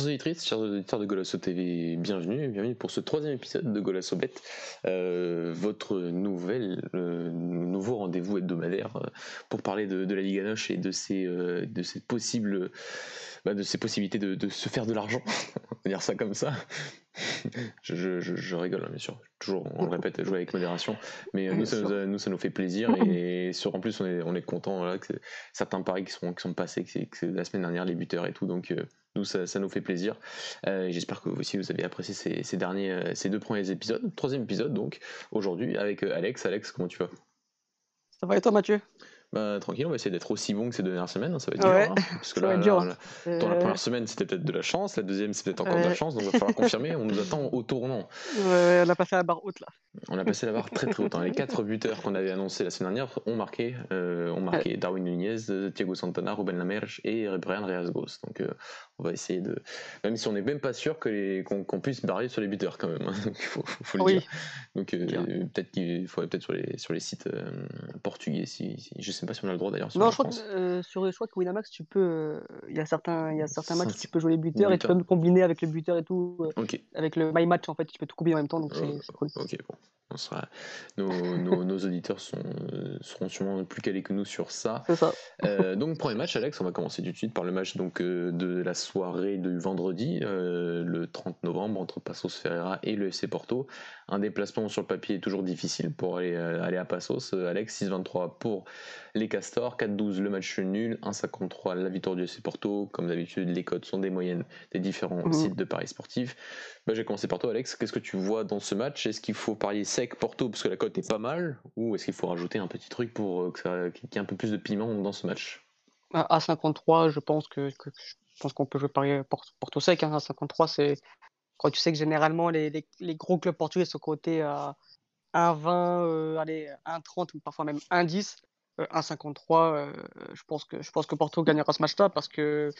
Chers auditrices, chers auditeurs de Golasso TV, bienvenue, bienvenue pour ce troisième épisode de Golasso Bet, euh, votre nouvelle, euh, nouveau rendez-vous hebdomadaire euh, pour parler de, la Ligue Noche et de ses, de possibles, bah, de ses possibilités de, se faire de l'argent, on va dire ça comme ça. je, rigole, hein, bien sûr. Toujours, on le répète, jouer avec modération. Mais nous ça nous, ça nous, fait plaisir. Et sur, en plus, on est, on est content que certains paris qui sont, qui sont passés, que c'est la semaine dernière, les buteurs et tout. Donc, nous, ça, nous fait plaisir. Euh, j'espère que vous aussi, vous avez apprécié ces, derniers, euh, ces deux premiers épisodes. Troisième épisode, donc, aujourd'hui, avec euh, Alex. Alex, comment tu vas? Ça va et toi, Mathieu? Bah, tranquille, on va essayer d'être aussi bon que ces dernières semaines, hein, ça va être dur. Hein, parce que là, dur. dans la première semaine, c'était peut-être de la chance, la deuxième, c'est peut-être encore de la chance, donc il va falloir confirmer. On nous attend au tournant. Ouais, on a passé la barre haute là. On a passé la barre très très haute. Hein. Les quatre buteurs qu'on avait annoncés la semaine dernière ont marqué, euh, ont marqué Darwin Nunez, Thiago Santana, Ruben Lamerge et Brian Reas-Gos. Donc euh, on va essayer de. Même si on n'est même pas sûr qu'on puisse barrer sur les buteurs quand même. il faut, faut, le dire. Donc euh, peut-être qu'il faudrait peut-être sur les, sur les sites portugais. Si, si, je sais pas si on a le droit d'ailleurs. Non, je crois, que, euh, sur, je crois que Winamax, tu peux. Euh, il y a certains, il y a certains matchs où tu peux jouer les buteurs et tu peux me combiner avec le buteur et tout. Euh, avec le My Match, en fait, tu peux tout combiner en même temps, donc c'est cool. Ok, bon. Sera... nos, nos, auditeurs sont, seront sûrement plus calés que nous sur ça. Ça. donc, premier match, Alex, on va commencer tout de suite par le match donc, de la soirée du vendredi, le 30 novembre, entre Passos Ferreira et le FC Porto. Un déplacement sur le papier est toujours difficile pour aller, aller à Passos. Alex, 6-23 pour les Castors, 4-12 le match nul, 1-53 la victoire du FC Porto. Comme d'habitude, les codes sont des moyennes des différents mhm. sites de paris sportifs. Bah, J'ai commencé par toi, Alex. Qu'est-ce que tu vois dans ce match? Est-ce qu'il faut parier sec Porto parce que la cote est pas mal Ou est-ce qu'il faut rajouter un petit truc pour qu'il y ait un peu plus de piment dans ce match? À 53, je pense que, je pense qu'on peut jouer parier Porto sec. Hein. À 53, c'est tu sais que généralement les, les, gros clubs portugais sont cotés à 1,20, euh, allez, 1,30 ou parfois même 1,10. 1,53, euh, je pense que je pense que Porto gagnera ce match-là parce que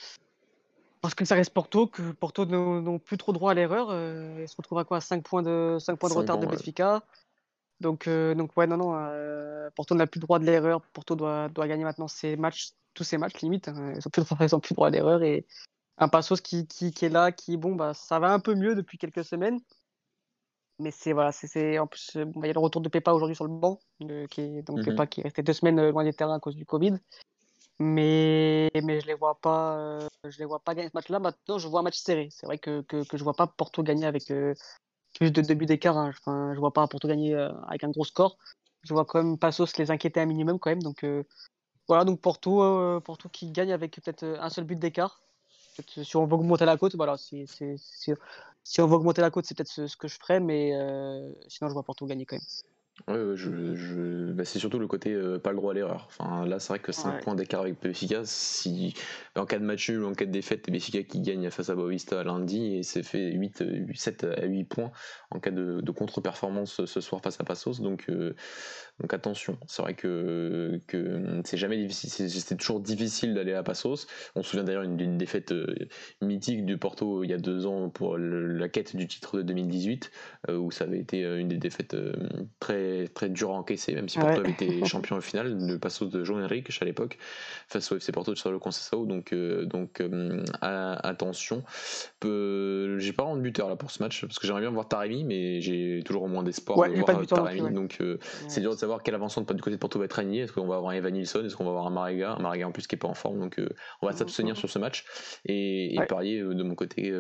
parce que ça reste Porto, que Porto n'ont plus trop droit à l'erreur. Euh, ils se retrouvent à quoi? 5 points de 5 points de retard de Benfica. Donc donc ouais non non, Porto n'a plus droit de l'erreur. Porto doit doit gagner maintenant ses matchs, tous ses matchs limite. Hein. Ils ont plus droit à l'erreur et un Passos qui, qui, qui, est là, qui bon bah ça va un peu mieux depuis quelques semaines. Mais c'est voilà, c'est en plus il y a le retour de Pepa aujourd'hui sur le banc, qui est donc mmh qui est resté deux semaines euh, loin des terrains à cause du Covid. Mais mais je les vois pas, euh, je les vois pas gagner ce match-là. Maintenant, je vois un match serré. C'est vrai que, que, que je vois pas Porto gagner avec euh, plus de début d'écart. Hein. Enfin, je vois pas Porto gagner avec un gros score. Je vois quand même Passos les inquiéter un minimum quand même. Donc voilà, donc Porto, Porto qui gagne avec peut-être un seul but d'écart si on veut augmenter la côte, voilà, si, si, si, on veut augmenter la côte, c'est peut-être ce, que je ferais, mais euh, sinon je vois Porto gagner quand même. Ouais, je, je... Bah, c'est surtout le côté euh, pas le droit à l'erreur. Enfin, là, c'est vrai que 5 points d'écart avec Benfica. Si, en cas de match nul ou en cas de défaite, Benfica qui gagne face à Boavista lundi et c'est fait 8, 7 à 8 points en cas de, de contre-performance ce soir face à Passos. Donc, euh, donc attention. C'est vrai que, que c'est jamais difficile, c'est toujours difficile d'aller à Passos. On se souvient d'ailleurs d'une défaite euh, mythique du Porto il y a deux ans pour la quête du titre de 2018 où ça avait été une des défaites très très, dur à encaisser, même si Porto avait été champion au final, le passo de João Henrique à l'époque, face au FC Porto de le Conceição. Donc, euh, donc euh, attention. J'ai pas de buteur là pour ce match, parce que j'aimerais bien voir Taremi, mais j'ai toujours au moins d'espoir de voir Taremi. Donc euh, c'est dur de savoir quel avancement du côté de Porto va être aligné. Est-ce qu'on va avoir Evan Nilsson Est-ce qu'on va avoir un Marega? Un Marega en plus qui est pas en forme. Donc on va s'abstenir sur ce match et, parier de mon côté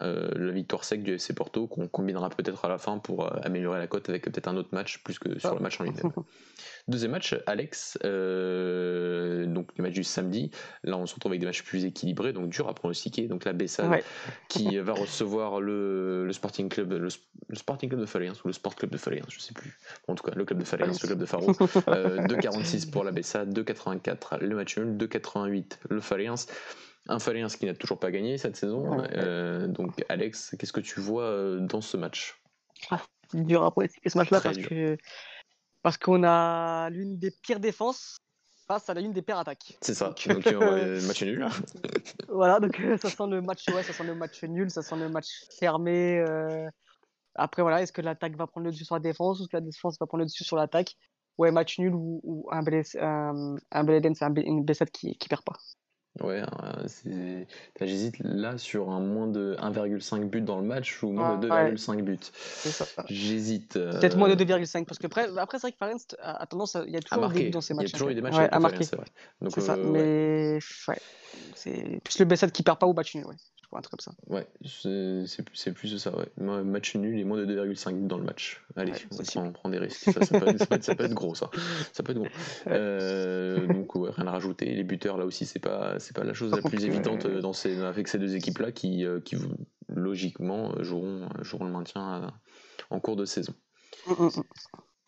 ouais, la victoire sec du FC Porto qu'on combinera peut-être à la fin pour améliorer la cote avec peut-être un autre match plus que sur le match en lui-même. Deuxième match, Alex, donc le match du samedi. Là, on se retrouve avec des matchs plus équilibrés, donc dur à pronostiquer. Donc la Bessade qui va recevoir le, Sporting Club, le, Sporting Club de Falaise ou le Sport Club de Falaise, je sais plus. en tout cas, le club de Falaise, le club de Faro. 2,46 pour la Bessade, 2,84 le match nul, 2,88 le Falaise. Un Falaise qui n'a toujours pas gagné cette saison. Euh, donc, Alex, qu'est-ce que tu vois euh, dans ce match? Ah, C'est dur à ce match-là parce que parce qu'on a l'une des pires défenses face à l'une des pires attaques. C'est ça. Donc, euh, match nul. voilà, donc ça sent le match, ouais, ça sent le match nul, ça sent le match fermé. Après, voilà, est-ce que l'attaque va prendre le dessus sur la défense ou est-ce que la défense va prendre le dessus sur l'attaque? Ouais, match nul ou, un blessé, un, un, une blessade qui, qui perd pas. Ouais, euh, j'hésite là sur un moins de 1,5 but dans le match ou moins de 2,5 buts. J'hésite. Peut-être moins de 2,5 euh, parce que après, après c'est vrai que Farenz a tendance, il y a toujours des dans ces matchs. Il y a toujours eu des matchs à marquer. C'est ça, euh, mais ouais. c'est plus le Bessade qui perd pas ou match nul, ouais un truc comme ça. Ouais, c'est plus de ça, ouais. Match nul et moins de 2,5 dans le match. Allez, on, prend, des risques. Ça, peut être, gros, ça. Ça peut être gros. Euh, donc, ouais, rien à rajouter. Les buteurs, là aussi, c'est pas, pas la chose la plus évidente euh, dans ces, avec ces deux équipes-là qui, euh, qui, logiquement, joueront, joueront le maintien en cours de saison. Mm, mm, mm.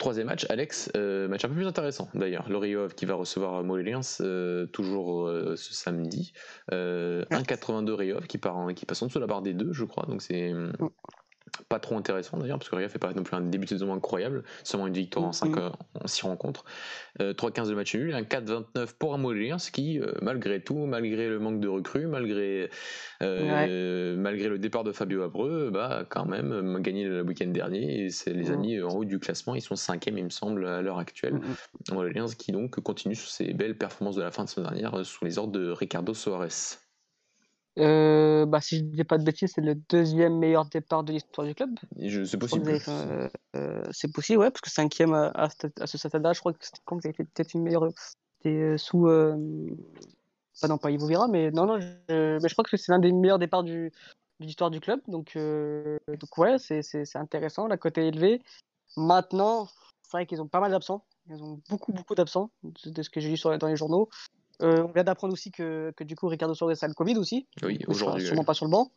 Troisième match, Alex, euh, match un peu plus intéressant d'ailleurs. Loriov qui va recevoir Moléliens euh, toujours euh, ce samedi. 1,82 Riov qui, part qui passe en dessous de la barre des deux, je crois. Donc c'est mm pas trop intéressant d'ailleurs, parce que Ria fait pas non plus un début de saison incroyable, seulement une victoire en 5 mm-hmm. en 6 rencontres. 3-15 de match nul, un 4-29 pour ce qui, euh, malgré tout, malgré le manque de recrues, malgré, euh, malgré le départ de Fabio Abreu, bah, quand même euh, gagné le week-end dernier, et c'est les mm-hmm. amis en haut du classement, ils sont 5 il me semble, à l'heure actuelle. Mm qui donc continue sur ses belles performances de la fin de semaine dernière sous les ordres de Ricardo Soares. Euh, bah, si je ne dis pas de bêtises, c'est le deuxième meilleur départ de l'histoire du club. C'est possible. Euh, c'est possible, ouais, parce que cinquième à, à, à ce stade-là, je crois que c'était quand fait peut-être une meilleure. C'était euh, sous. Euh... Pas non, pas Ivo Vira, mais non, non, je, mais je crois que c'est l'un des meilleurs départs du, de l'histoire du club. Donc, euh, donc ouais, c'est intéressant, la cote est élevée. Maintenant, c'est vrai qu'ils ont pas mal d'absents. Ils ont beaucoup, beaucoup d'absents, de, ce que j'ai lu sur, dans les journaux. Euh, on vient d'apprendre aussi que, que, du coup Ricardo Suarez a le Covid aussi. Oui, aujourd'hui. Sûrement pas sur le banc.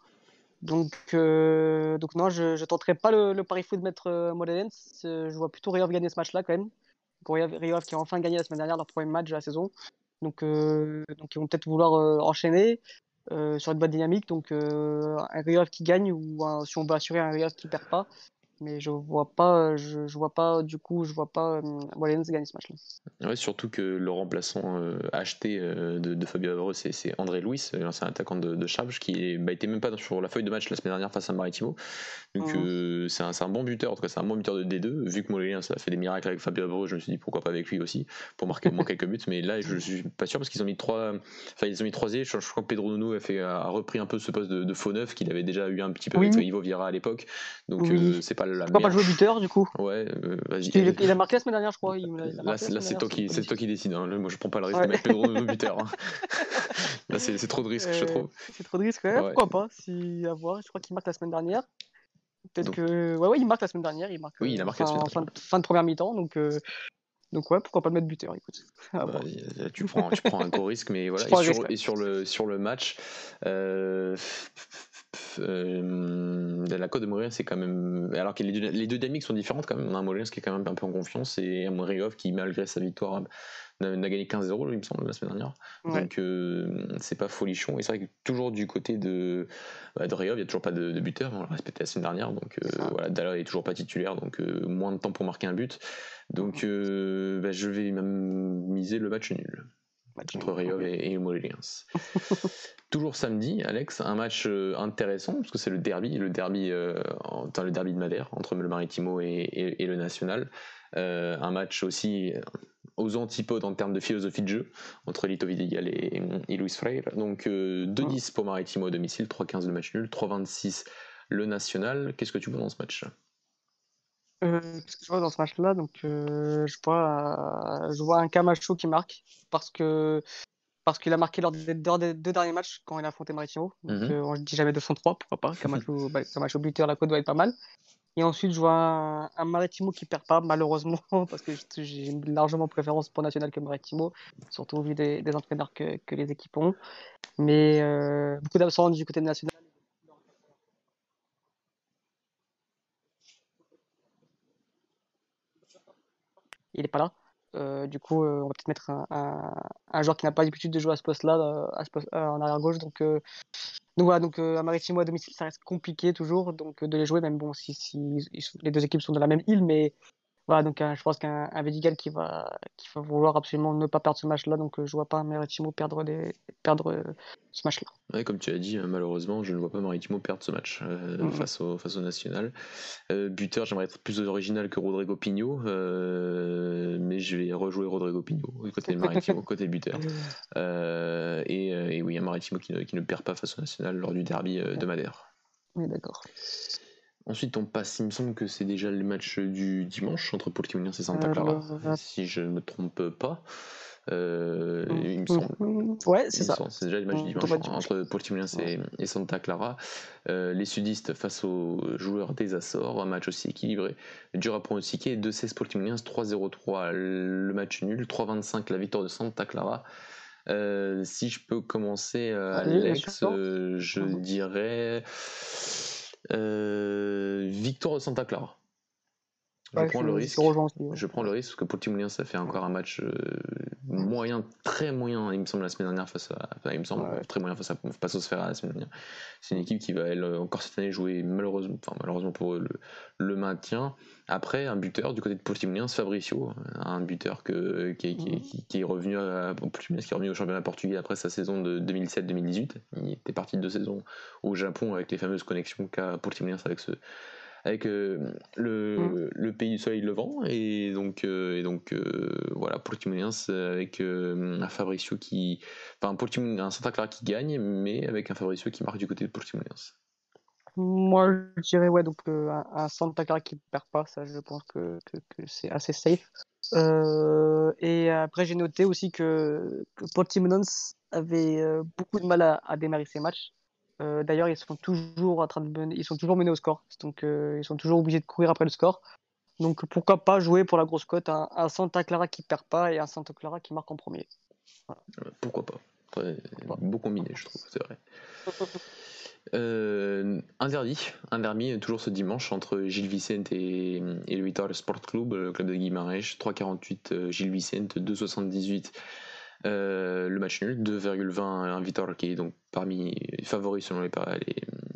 Donc, euh, donc non, je ne tenterai pas le, pari fou de mettre euh, Je vois plutôt Riov gagner ce match-là quand même. Riov qui a enfin gagné la semaine dernière leur premier match de la saison. Donc, euh, donc ils vont peut-être vouloir enchaîner sur une bonne dynamique. Donc un Riov qui gagne ou si on veut assurer un Riov qui perd pas, mais je vois pas, je, je, vois pas, du coup, je vois pas euh, gagner ce match-là. Ouais, surtout que le remplaçant euh, acheté euh, de, de, Fabio Avreux, c'est André Louis, l'ancien attaquant de, de Charge, qui bah, était même pas sur la feuille de match la semaine dernière face à Maritimo. Donc mmh. c'est un, un, bon buteur, en tout cas, c'est un bon buteur de D2. Vu que Molélien ça a fait des miracles avec Fabio Avreux, je me suis dit pourquoi pas avec lui aussi, pour marquer au moins quelques buts. Mais là, je, suis pas sûr parce qu'ils ont mis trois, enfin, ils ont mis trois Je, je, crois que Pedro Nuno a, fait, a repris un peu ce poste de, faux neuf qu'il avait déjà eu un petit peu avec Ivo Vira à l'époque. Donc c'est pas la Pourquoi pas jouer buteur du coup Ouais, euh, vas-y. Il, a marqué la semaine dernière, je crois. là, c'est toi, qui, toi qui décide. Hein. Moi, je prends pas le risque de mettre Pedro buteur. Hein. là, c'est trop de risque, je trouve. C'est trop de risque, ouais. Pourquoi pas si, à voir. Je crois qu'il marque la semaine dernière. Peut-être que. Ouais, ouais, il marque la semaine dernière. Il marque, oui, il a marqué fin, la semaine fin, fin, de première mi-temps. Donc. Euh... Donc ouais, pourquoi pas le mettre buteur, écoute. Ah, bah, tu, prends, tu prends un gros risque, mais voilà. Et sur, et sur, le, sur le match, euh, euh, la Côte de Montréal, c'est quand même. Alors que les deux, les deux dynamiques sont différentes quand même. On a un qui est quand même un peu en confiance et un Moriov qui, malgré sa victoire, n'a gagné 15-0, il me semble, la semaine dernière. Donc euh, c'est pas folichon. Et c'est vrai que toujours du côté de, bah, de il n'y a toujours pas de, buteur. On l'a respecté la semaine dernière. Donc euh, voilà, Dalla est toujours pas titulaire. Donc moins de temps pour marquer un but. Donc bah, je vais même miser le match nul entre Rio et, et Toujours samedi, Alex, un match euh, intéressant parce que c'est le derby, le derby, euh, le derby de Madère entre le Maritimo et, le National. Euh, un match aussi aux antipodes en termes de philosophie de jeu entre Lito Vidigal et, et Luis Freire. Donc 2-10 pour Maritimo à domicile, 3-15 le match nul, 3-26 le National. Qu'est-ce que tu vois dans ce match? Euh, que je vois dans ce match-là, donc euh, je vois, je vois un Camacho qui marque parce que parce qu'il a marqué lors des, deux derniers matchs quand il a affronté Maritimo. Donc, mhm. on ne dit jamais 203, pourquoi pas, au, bah, au buteur, la côte doit être pas mal. Et ensuite, je vois un, Maritimo qui perd pas, malheureusement, parce que j'ai largement préférence pour National que Maritimo, surtout au vu des, entraîneurs que, que, les équipes ont. Mais euh, beaucoup d'absents du côté national. Il n'est pas là. Euh, du coup, euh, on va peut-être mettre un, joueur qui n'a pas l'habitude de jouer à ce poste-là, en arrière gauche. Donc, donc voilà, donc à Maritimo à domicile, ça reste compliqué toujours donc de les jouer, même bon, si, si, les deux équipes sont de la même île, mais voilà, donc je pense qu'un Vedigal qui va, qui va vouloir absolument ne pas perdre ce match-là, donc je vois pas Maritimo perdre, des, perdre ce match-là. Ouais, comme tu as dit, malheureusement, je ne vois pas Maritimo perdre ce match euh, face, au, face au National. Euh, buteur, j'aimerais être plus original que Rodrigo Pigno, euh, mais je vais rejouer Rodrigo Pigno côté Maritimo, côté buteur. Et, et, oui, un Maritimo qui ne, qui ne, perd pas face au National lors du derby de Madère. Oui, d'accord. Ensuite, on passe, il me semble que c'est déjà le match du dimanche entre Portimonense et Santa Clara, si je ne me trompe pas. Euh, il me semble. Ouais, c'est ça. C'est déjà le match du dimanche entre Portimonense et, Santa Clara. Euh, les sudistes face aux joueurs des Açores, un match aussi équilibré, dur à pronostiquer. 2-16 Portimonense, 3-0-3 le match nul, 3-25 la victoire de Santa Clara. Euh, si je peux commencer, Alex, je dirais. Euh, victoire Santa Clara. Je prends le risque. Je prends le risque parce que pour Timoulien, ça fait encore un match euh, moyen, très moyen, il me semble, la semaine dernière face à. Enfin, il me semble très moyen face à Passosphère la semaine dernière. C'est une équipe qui va, elle, encore cette année, jouer malheureusement, enfin, malheureusement pour eux, le, maintien. Après, un buteur du côté de Portimonense, Fabricio, un buteur que, qui, qui, est revenu à, qui est revenu au championnat portugais après sa saison de 2007-2018. Il était parti de deux saisons au Japon avec les fameuses connexions qu'a Portimonense avec ce avec euh, le, mm. le, pays du soleil levant et donc euh, et donc euh, voilà pour avec un Fabricio qui enfin un Santa Clara qui gagne mais avec un Fabricio qui marque du côté de Portimonense moi je dirais ouais donc un, Santa Clara qui perd pas ça je pense que, que, c'est assez safe. Et après j'ai noté aussi que, que Portimonense avait beaucoup de mal à, à démarrer ses matchs euh, d'ailleurs, ils sont toujours en train de mener, ils sont toujours menés au score, donc euh, ils sont toujours obligés de courir après le score. Donc pourquoi pas jouer pour la grosse cote un, Santa Clara qui perd pas et un Santa Clara qui marque en premier. Euh, pourquoi pas Beau combiné, je trouve, c'est vrai. un derby, un derby toujours ce dimanche entre Gilles Vicente et, le Vital Sport Club, le club de Guimarães. 3,48 Gilles Vicente, 2,78 euh, le match nul, 2,20 un Vitor qui est donc parmi les favoris selon les,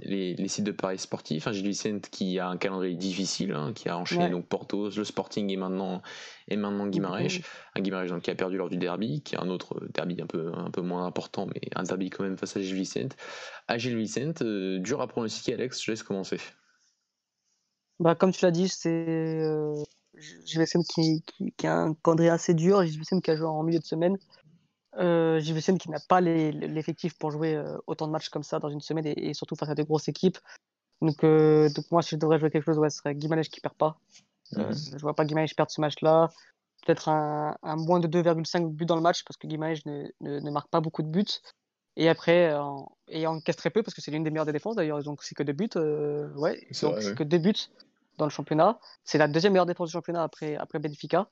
les, les, sites de paris sportifs. Un Gilles Vicente qui a un calendrier difficile, hein, qui a enchaîné donc Porto, le Sporting et maintenant, et maintenant Guimarães. Un Guimarães donc, qui a perdu lors du derby, qui est un autre derby un peu, un peu moins important, mais un derby quand même face à Gilles Vicente. À Gilles Vicente, euh, dur à pronostiquer, Alex, je laisse commencer. Bah, comme tu l'as dit, c'est euh, Gilles Vicente qui, qui, a un calendrier assez dur, Gilles Vicente qui a joué en milieu de semaine. Euh, qui n'a pas l'effectif pour jouer euh, autant de matchs comme ça dans une semaine et, surtout face à des grosses équipes. Donc, euh, donc moi, si je devrais jouer quelque chose, ouais, ce serait Guimarães qui perd pas. Euh, mhm. je vois pas Guimarães perdre ce match-là. Peut-être un, un, moins de 2,5 buts dans le match parce que Guimarães ne, ne, marque pas beaucoup de buts. Et après, et encaisse très peu parce que c'est l'une des meilleures des défenses d'ailleurs. Donc c'est que deux buts. ouais, c'est que deux buts dans le championnat. C'est la deuxième meilleure défense du championnat après, après Benfica.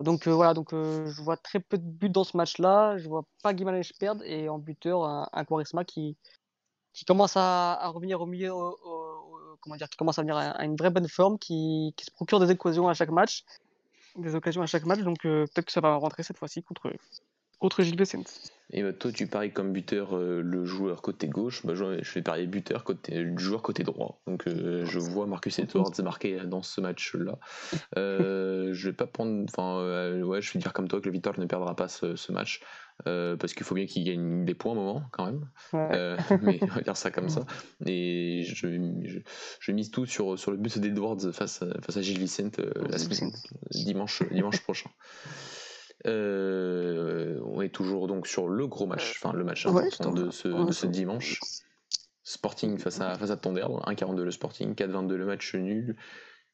Donc euh, voilà, donc euh, je vois très peu de buts dans ce match-là. Je vois pas Guimarães perdre et en buteur un, un Quaresma qui commence à, revenir au milieu, qui commence à venir à, une vraie bonne forme, qui, qui, se procure des occasions à chaque match, des occasions à chaque match. Donc euh, peut-être que ça va rentrer cette fois-ci contre contre Gilles Vicente. Et bah, toi, tu paries comme buteur euh, le joueur côté gauche. Bah, je, vais parier buteur côté le joueur côté droit. Donc euh, je vois Marcus Edwards marqué dans ce match-là. Euh, je vais pas prendre. Enfin, ouais, je vais dire comme toi que le Victor ne perdra pas ce, match. parce qu'il faut bien qu'il gagne des points à un moment quand même. mais on va dire ça comme ça. Et je, je, mise tout sur, sur le but d'Edwards face, face à Gilles Vicente la semaine, dimanche, dimanche prochain. Euh, on est toujours donc sur le gros match, enfin le match important de, ce, dimanche. Sporting face à, face à Tonderdre, 1,42 le Sporting, 4,22 le match nul,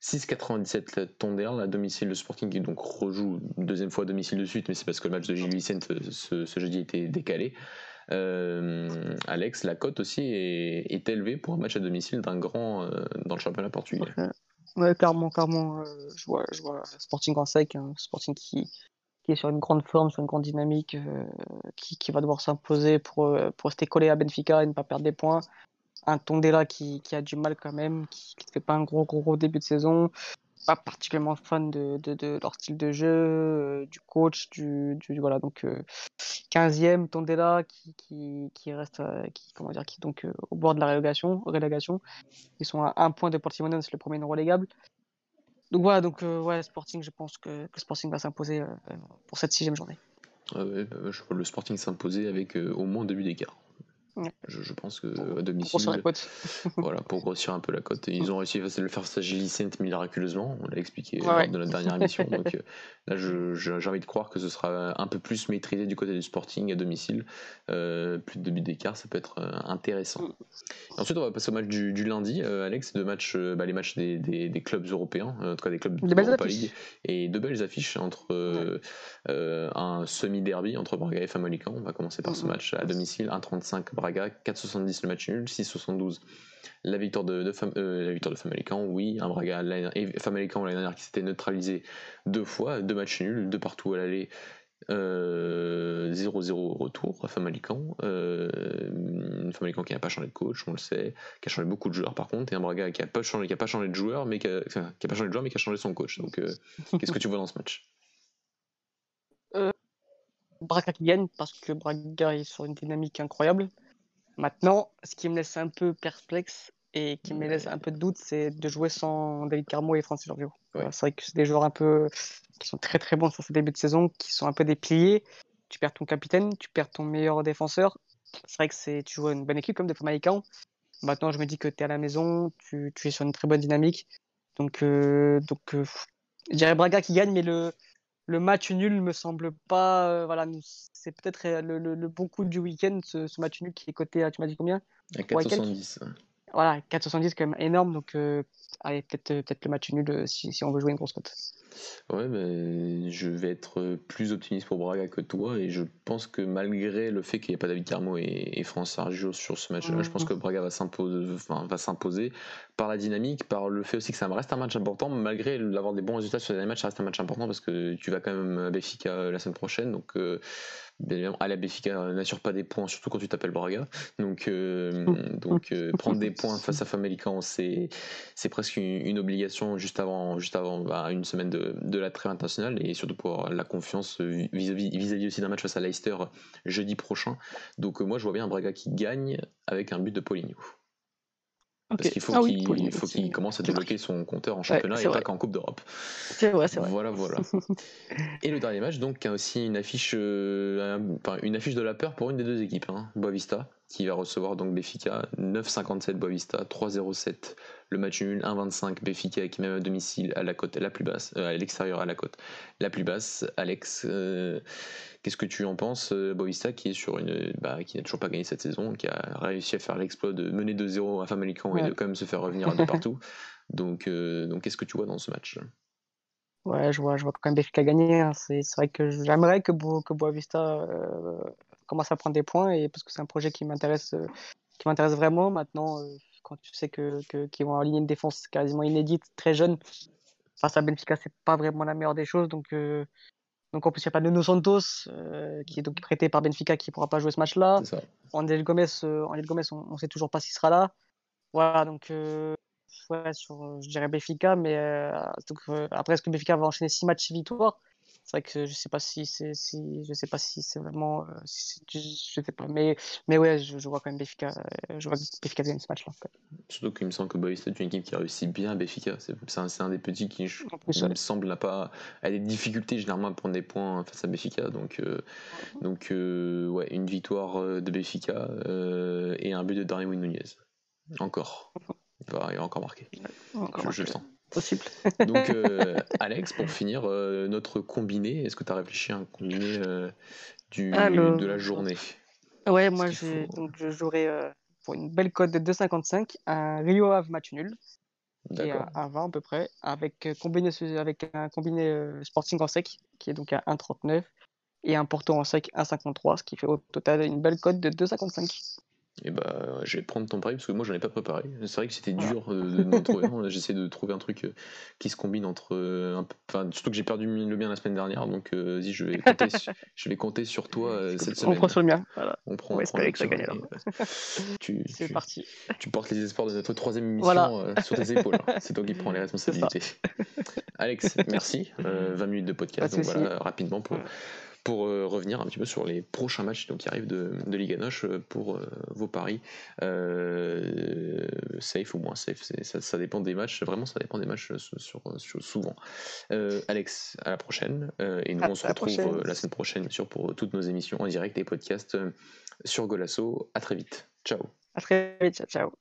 6,97 Tondel à domicile le Sporting qui donc rejoue une deuxième fois à domicile de suite, mais c'est parce que le match de Gilles Vicente ce, ce, jeudi était décalé. Euh, Alex, la cote aussi est, élevée pour un match à domicile d'un grand euh, dans le championnat portugais. Ouais, clairement, clairement. Euh, je, vois, je vois Sporting en sec, un Sporting qui, qui est sur une grande forme, sur une grande dynamique, qui, qui, va devoir s'imposer pour, pour rester collé à Benfica et ne pas perdre des points un Tondela qui, qui, a du mal quand même, qui ne fait pas un gros, gros, début de saison. Pas particulièrement fan de, de, leur style de jeu, euh, du coach, du, voilà donc 15e euh, Tondela qui, qui, qui reste euh, qui comment dire qui donc au bord de la relégation. Ils sont à un point de Portimonense, le premier non relégable. Donc voilà donc ouais Sporting, je pense que, Sporting va s'imposer pour cette sixième journée. Ah ouais, bah, je vois le Sporting s'imposer avec au moins deux buts d'écart. Je, pense que à domicile. voilà, pour grossir un peu la cote. Ils ont réussi à le faire s'agiliser miraculeusement, on l'a expliqué lors de notre dernière émission. donc euh, là, j'ai envie de croire que ce sera un peu plus maîtrisé du côté du Sporting à domicile. Euh, plus de buts d'écart, ça peut être euh, intéressant. Mm. Ensuite, on va passer au match du, lundi, Alex, de match, bah, les matchs des, des, clubs européens, en tout cas des clubs de l'Europa League, et deux belles affiches entre un semi-derby entre Braga et Famalicão. On va commencer par ce match à domicile, 1,35 Braga, 4,70 le match nul, 6,72 la victoire de, de, euh, la victoire de Famalicão, oui, un Braga et Famalicão l'année dernière qui s'était neutralisé deux fois, deux matchs nuls, deux partout à l'aller. 0-0 euh, retour à Famalicão. Euh, Famalicão qui n'a pas changé de coach, on le sait, qui a changé beaucoup de joueurs par contre, et un Braga qui n'a pas changé, qui a pas changé de joueur, mais qui a, qui a pas changé de joueur, mais qui a changé son coach. Donc, euh, qu'est-ce que tu vois dans ce match? Braga qui gagne parce que Braga est sur une dynamique incroyable. Maintenant, ce qui me laisse un peu perplexe et qui me laisse un peu de doute, c'est de jouer sans David Carmo et Francis Giorgio. C'est vrai que c'est des joueurs un peu qui sont très très bons sur ce début de saison, qui sont un peu dépliés. Tu perds ton capitaine, tu perds ton meilleur défenseur. C'est vrai que c'est tu joues une bonne équipe comme des Famalicão. Maintenant, je me dis que tu es à la maison, tu, tu, es sur une très bonne dynamique. Donc, euh, donc euh, je dirais Braga qui gagne, mais le, le match nul me semble pas. Euh, voilà, c'est peut-être euh, le, bon coup du week-end, ce, match nul qui est coté à, tu m'as dit combien? À 4,70. Voilà, 4,70 quand même énorme. Donc, euh, allez, peut-être peut le match nul si, si, on veut jouer une grosse cote. Ouais, mais je vais être plus optimiste pour Braga que toi et je pense que malgré le fait qu'il n'y ait pas David Carmo et, et France Argio sur ce match-là, je pense que Braga va s'imposer, enfin, va s'imposer par la dynamique, par le fait aussi que ça reste un match important, malgré l'avoir des bons résultats sur les matchs, ça reste un match important parce que tu vas quand même à Béfica la semaine prochaine, donc euh, bien évidemment, aller à Béfica n'assure pas des points, surtout quand tu t'appelles Braga. Donc, euh, donc euh, prendre des points face à Famalicão, c'est c'est presque une, obligation juste avant, juste avant bah, une semaine de, de, la trêve internationale et surtout pour la confiance vis-à-vis vis aussi d'un match face à Leicester jeudi prochain. Donc moi, je vois bien un Braga qui gagne avec un but de Poligno. Parce qu'il faut ah qu'il commence à débloquer son compteur en championnat et pas qu'en Coupe d'Europe. C'est vrai, c'est vrai. Voilà, voilà. et le dernier match, donc, a aussi une affiche, euh, une affiche de la peur pour une des deux équipes, hein, Boavista, qui va recevoir donc Béfica 9,57 Boavista, 3,07 le match nul, 1,25 Béfica qui même à domicile à la côte la plus basse, euh, à l'extérieur à la côte la plus basse. Alex, euh, qu'est-ce que tu en penses euh, Boavista qui est sur une, bah, qui n'a toujours pas gagné cette saison, qui a réussi à faire l'exploit de mener 2-0 à Famalicão et de quand même se faire revenir de partout. Donc, donc qu'est-ce que tu vois dans ce match? Ouais, je vois, je vois quand même Béfica gagner. Hein. C'est vrai que j'aimerais que, Bo, que Boavista commence à prendre des points et parce que c'est un projet qui m'intéresse qui m'intéresse vraiment maintenant quand tu sais que qu'ils vont aligner une défense quasiment inédite très jeune face à Benfica c'est pas vraiment la meilleure des choses donc donc en plus il n'y a pas Nuno Santos qui est donc prêté par Benfica qui pourra pas jouer ce match là Angel Gomez Gomez on, ne sait toujours pas s'il sera là. Voilà donc ouais, sur je dirais Benfica mais donc, après est-ce que Benfica va enchaîner 6 matchs 6 victoires? C'est vrai que je sais pas si c'est si je sais pas si c'est vraiment euh, je sais pas mais mais ouais je, vois quand même Béfica euh, je vois Béfica gagner ce match là surtout qu'il me semble que Boys c'est une équipe qui réussit bien à Béfica. C'est un, un, des petits qui il me semble n'a pas a des difficultés généralement à prendre des points face à Béfica. Donc euh, donc ouais une victoire de Béfica et un but de Darwin Nunez encore. Il va, il va encore marquer je, je le sens possible. Donc, euh, Alex, pour finir, euh, notre combiné, est-ce que tu as réfléchi à un combiné euh, du, de la journée? Ouais, moi, donc, je jouerai pour une belle cote de 2,55 un Rio Ave match nul. et à 20 à peu près, avec, combiné, avec un combiné Sporting en sec, qui est donc à 1,39, et un Porto en sec 1,53, ce qui fait au total une belle cote de 2,55. Et bah, je vais prendre ton pari parce que moi, j'en ai pas préparé. C'est vrai que c'était dur euh, de trouver J'essaie de trouver un truc euh, qui se combine entre. Euh, enfin, surtout que j'ai perdu le mien la semaine dernière, donc vas-y, je vais compter, je vais compter sur toi cette semaine. On prend sur le mien. On prend. On va espérer que ça gagne C'est parti. Tu portes les espoirs de notre troisième émission sur tes épaules. Hein. C'est toi qui prends les responsabilités. Alex, merci. 20 minutes de podcast. Donc voilà, rapidement pour pour euh, revenir un petit peu sur les prochains matchs donc, qui arrivent de, de Liga Noche euh, pour euh, vos paris safe ou moins safe. Ça, ça, dépend des matchs, vraiment ça dépend des matchs sur, souvent. Alex, à la prochaine. et nous on se retrouve la semaine prochaine bien sûr pour toutes nos émissions en direct et podcasts sur Golasso. À très vite. Ciao. À très vite. Ciao.